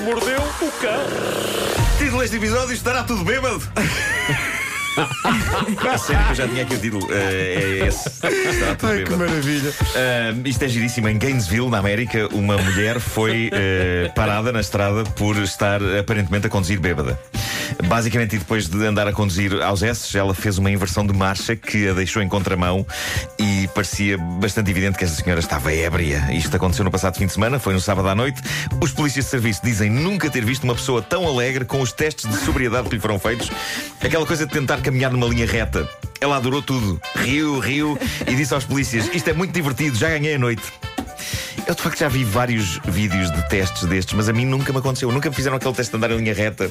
mordeu o cão. Título deste episódio: Estará tudo bêbado? A sério que eu já tinha aqui o título. Eh, é esse. Estará tudo Ai, que maravilha. Ah, isto é giríssimo. Em Gainesville, na América, uma mulher foi eh, parada na estrada por estar aparentemente a conduzir bêbada. Basicamente, e depois de andar a conduzir aos S, ela fez uma inversão de marcha que a deixou em contramão e parecia bastante evidente que esta senhora estava ébria. Isto aconteceu no passado fim de semana, foi no sábado à noite. Os polícias de serviço dizem nunca ter visto uma pessoa tão alegre com os testes de sobriedade que lhe foram feitos. Aquela coisa de tentar caminhar numa linha reta. Ela adorou tudo. Riu, riu e disse aos polícias: Isto é muito divertido, já ganhei a noite. Eu de facto já vi vários vídeos de testes destes, mas a mim nunca me aconteceu. Nunca me fizeram aquele teste de andar em linha reta.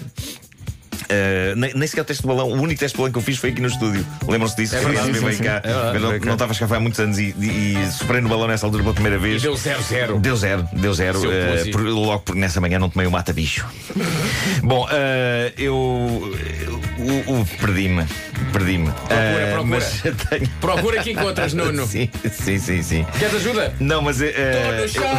Uh, nem, nem sequer o teste de balão. O único teste de balão que eu fiz foi aqui no estúdio. Lembram-se disso? É verdade, Sim, sim, cá. É verdade, Eu não- estava a escapar há muitos anos e, e, e superei no balão nessa altura pela primeira E vez. deu zero, zero. Deu zero, deu zero. Pussy. por- logo porque nessa manhã não tomei o mata-bicho. Bom, eh, eu. o- Perdi-me. Perdi-me. Procura. Mas tenho. Procura que encontras, Nuno. Sim, sim, sim, sim. Queres ajuda? Não, mas. eh, eh, No shopping.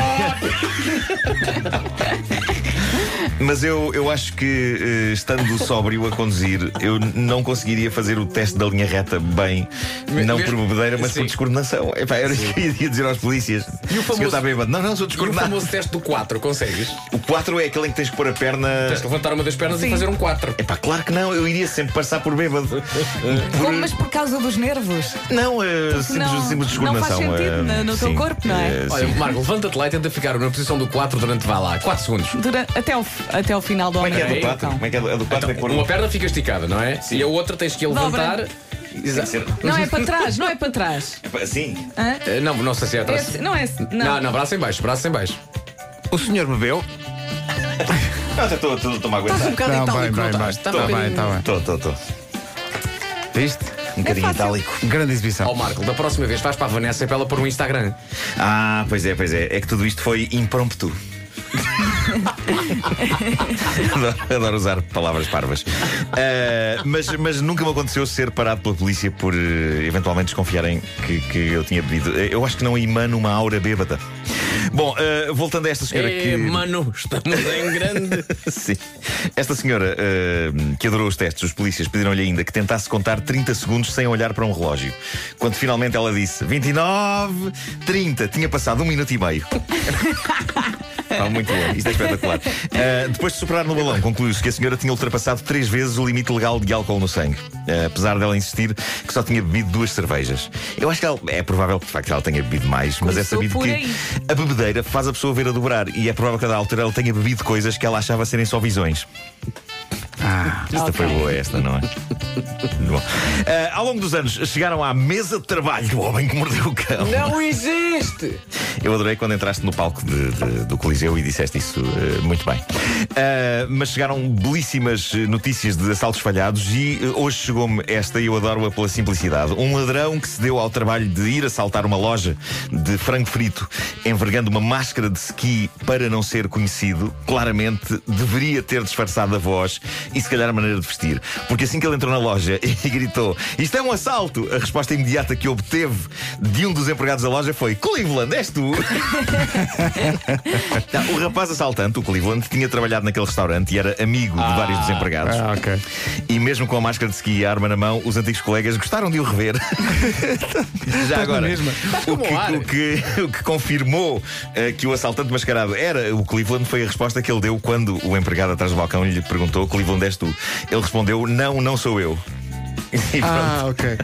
Mas eu, eu acho que, eh, estando sóbrio a conduzir, eu não conseguiria fazer o teste da linha reta bem, Me- não mesmo- por bebedeira, mas Sim. por descoordenação. Epá, era isso que eu ia dizer aos polícias. E o O famoso- está bêbado. Não, não, sou E o descoordenado. famoso teste do 4, consegues? O 4 é aquele em que tens que pôr a perna. Tens de levantar uma das pernas e fazer um 4. Epá, claro que não, eu iria sempre passar por bêbado. Como, mas por causa dos nervos. Não, eh, simples, não- simples não descoordenação. faz sentido eh, no- no teu sim, corpo, não é? eh, Olha, sim. Marco, levanta-te lá e tenta ficar na posição do 4 durante, vai lá, 4 segundos. Durante- até, ao, até ao final do Como é que é do 4? Como é que é do- a do 4 é pôr Uma perna fica esticada, não é? E a outra tens que a levantar. Dobra. Exato. Não é para trás, não é para trás. Assim? Hã? Eh, Não, não sei se é É atrás. assim- não é assim, Não, não. não, braço em baixo, braço em baixo. O senhor bebeu? Não, até estou estou- estou-me a Estás um aguentar. bocado Não, itálico, bem, não bem, estás? bem. Está Tá bem, bocadinho- tá bem. Estou, estou, estou. Viste? Um bocadinho fácil. itálico. Grande Ó exibição. Marco, da próxima vez vais para a Vanessa para ela pôr um Instagram. Ah, pois é, pois é. É que tudo isto foi impromptu. Adoro, adoro usar palavras parvas. Ah, mas, mas nunca me aconteceu ser parado pela polícia por eh, eventualmente desconfiarem que, que eu tinha bebido. Eh, Eu acho que não emano uma aura bêbada. Bom, ah, voltando a esta senhora É, que. mano, estamos em grande. Sim. Esta senhora eh, que adorou os testes, os polícias pediram-lhe ainda que tentasse contar 30 segundos sem olhar para um relógio. Quando finalmente ela disse 29, 30, tinha passado um minuto e meio. Muito bom, isto é espetacular. Eh, depois de superar no balão, concluiu-se que a senhora tinha ultrapassado três vezes o limite legal de álcool no sangue. Eh, apesar dela insistir que só tinha bebido duas cervejas. Eu acho que ela- é provável que de facto ela tenha bebido mais, mas é Começou sabido por que aí. a bebedeira faz a pessoa ver a dobrar e é provável que a da altura ela tenha bebido coisas que ela achava serem só visões. Ah, Esta Ok. foi boa, esta, não é? Bom. Ah, ao longo dos anos chegaram à mesa de trabalho do homem que mordeu o cão. Não existe! Eu adorei quando entraste no palco de- de- do Coliseu e disseste isso eh, muito bem. Ah, mas chegaram belíssimas notícias de assaltos falhados e hoje chegou-me esta e eu adoro-a pela simplicidade. Um ladrão que se deu ao trabalho de ir assaltar uma loja de frango frito envergando uma máscara de ski para não ser conhecido, claramente deveria ter disfarçado a voz e se calhar a maneira de vestir. Porque assim que ele entrou na loja e gritou: Isto é um assalto! A resposta imediata que obteve de um dos empregados da loja foi: Cleveland, és tu? Não, o rapaz assaltante, o Cleveland, tinha trabalhado naquele restaurante e era amigo de vários dos empregados. ah, ok. E mesmo com a máscara de ski e a arma na mão, os antigos colegas gostaram de o rever. Já agora, mesma. o como que, o que- o que confirmou eh, que o assaltante mascarado era o Cleveland foi a resposta que ele deu quando o empregado atrás do balcão lhe perguntou: Cleveland, és tu? Ele respondeu: Não, não sou eu. E Ah, ok.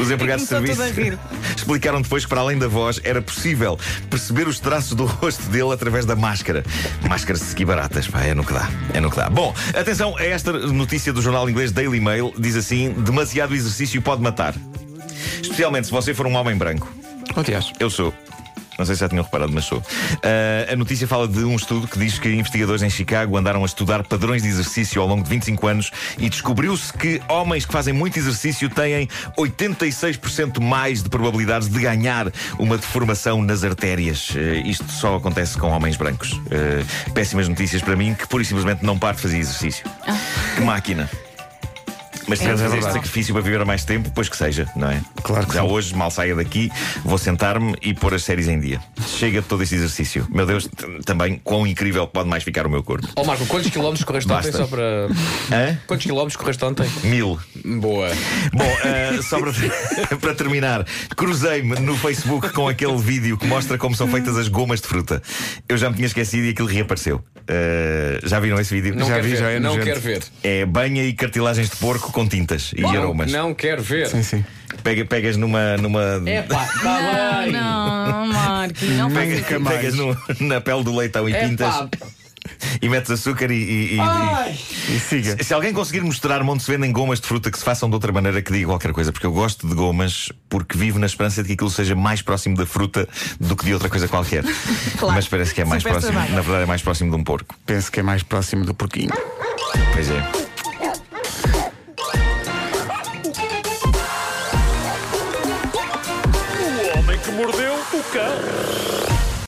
Os empregados de serviço explicaram depois que, para além da voz, era possível perceber os traços do rosto dele através da máscara. Máscaras de ski baratas, pá, é no que dá. É no que dá. Bom, atenção a esta notícia do jornal inglês Daily Mail: diz assim: demasiado exercício pode matar. Especialmente se você for um homem branco. Oh. Eu sou. Não sei se já tinham reparado, mas sou. Ah, a notícia fala de um estudo que diz que investigadores em Chicago andaram a estudar padrões de exercício ao longo de 25 anos e descobriu-se que homens que fazem muito exercício têm 86% mais de probabilidades de ganhar uma deformação nas artérias. Ah, isto só acontece com homens brancos. Ah, péssimas notícias para mim, que pura e simplesmente não paro de fazer exercício. Que máquina. Mas se tiver de É fazer este sacrifício para viver mais tempo, pois que seja, não é? Claro que Já sim. hoje, mal saia daqui, vou sentar-me e pôr as séries em dia. Chega de todo este exercício. Meu Deus, também quão incrível pode mais ficar o meu corpo. Ó Marco, quantos quilómetros correste ontem Basta. só para. Hã? Quantos quilómetros correste ontem? Mil. Boa. Bom, eh, só para, para terminar, cruzei-me no Facebook com aquele vídeo que mostra como são feitas as gomas de fruta. Eu já me tinha esquecido e aquilo reapareceu. Eh, já viram esse vídeo? Não Já quero vi, ver. já é não quero ver. É banha e cartilagens de porco com tintas e Não, aromas. não quero ver. Sim, sim. Pega, pegas numa. numa tá bem. Não, Marco, não Pega- pegas no- na pele do leitão e pintas. e metes açúcar e. e- e- Ai. E siga. Se alguém conseguir mostrar-me onde se vendem gomas de fruta que se façam de outra maneira, que diga qualquer coisa, porque eu gosto de gomas porque vivo na esperança de que aquilo seja mais próximo da fruta do que de outra coisa qualquer. Claro. Mas parece que é mais Super próximo, trabalho. na verdade, é mais próximo de um porco. Penso que é mais próximo do porquinho. Pois é. O homem que mordeu o cão.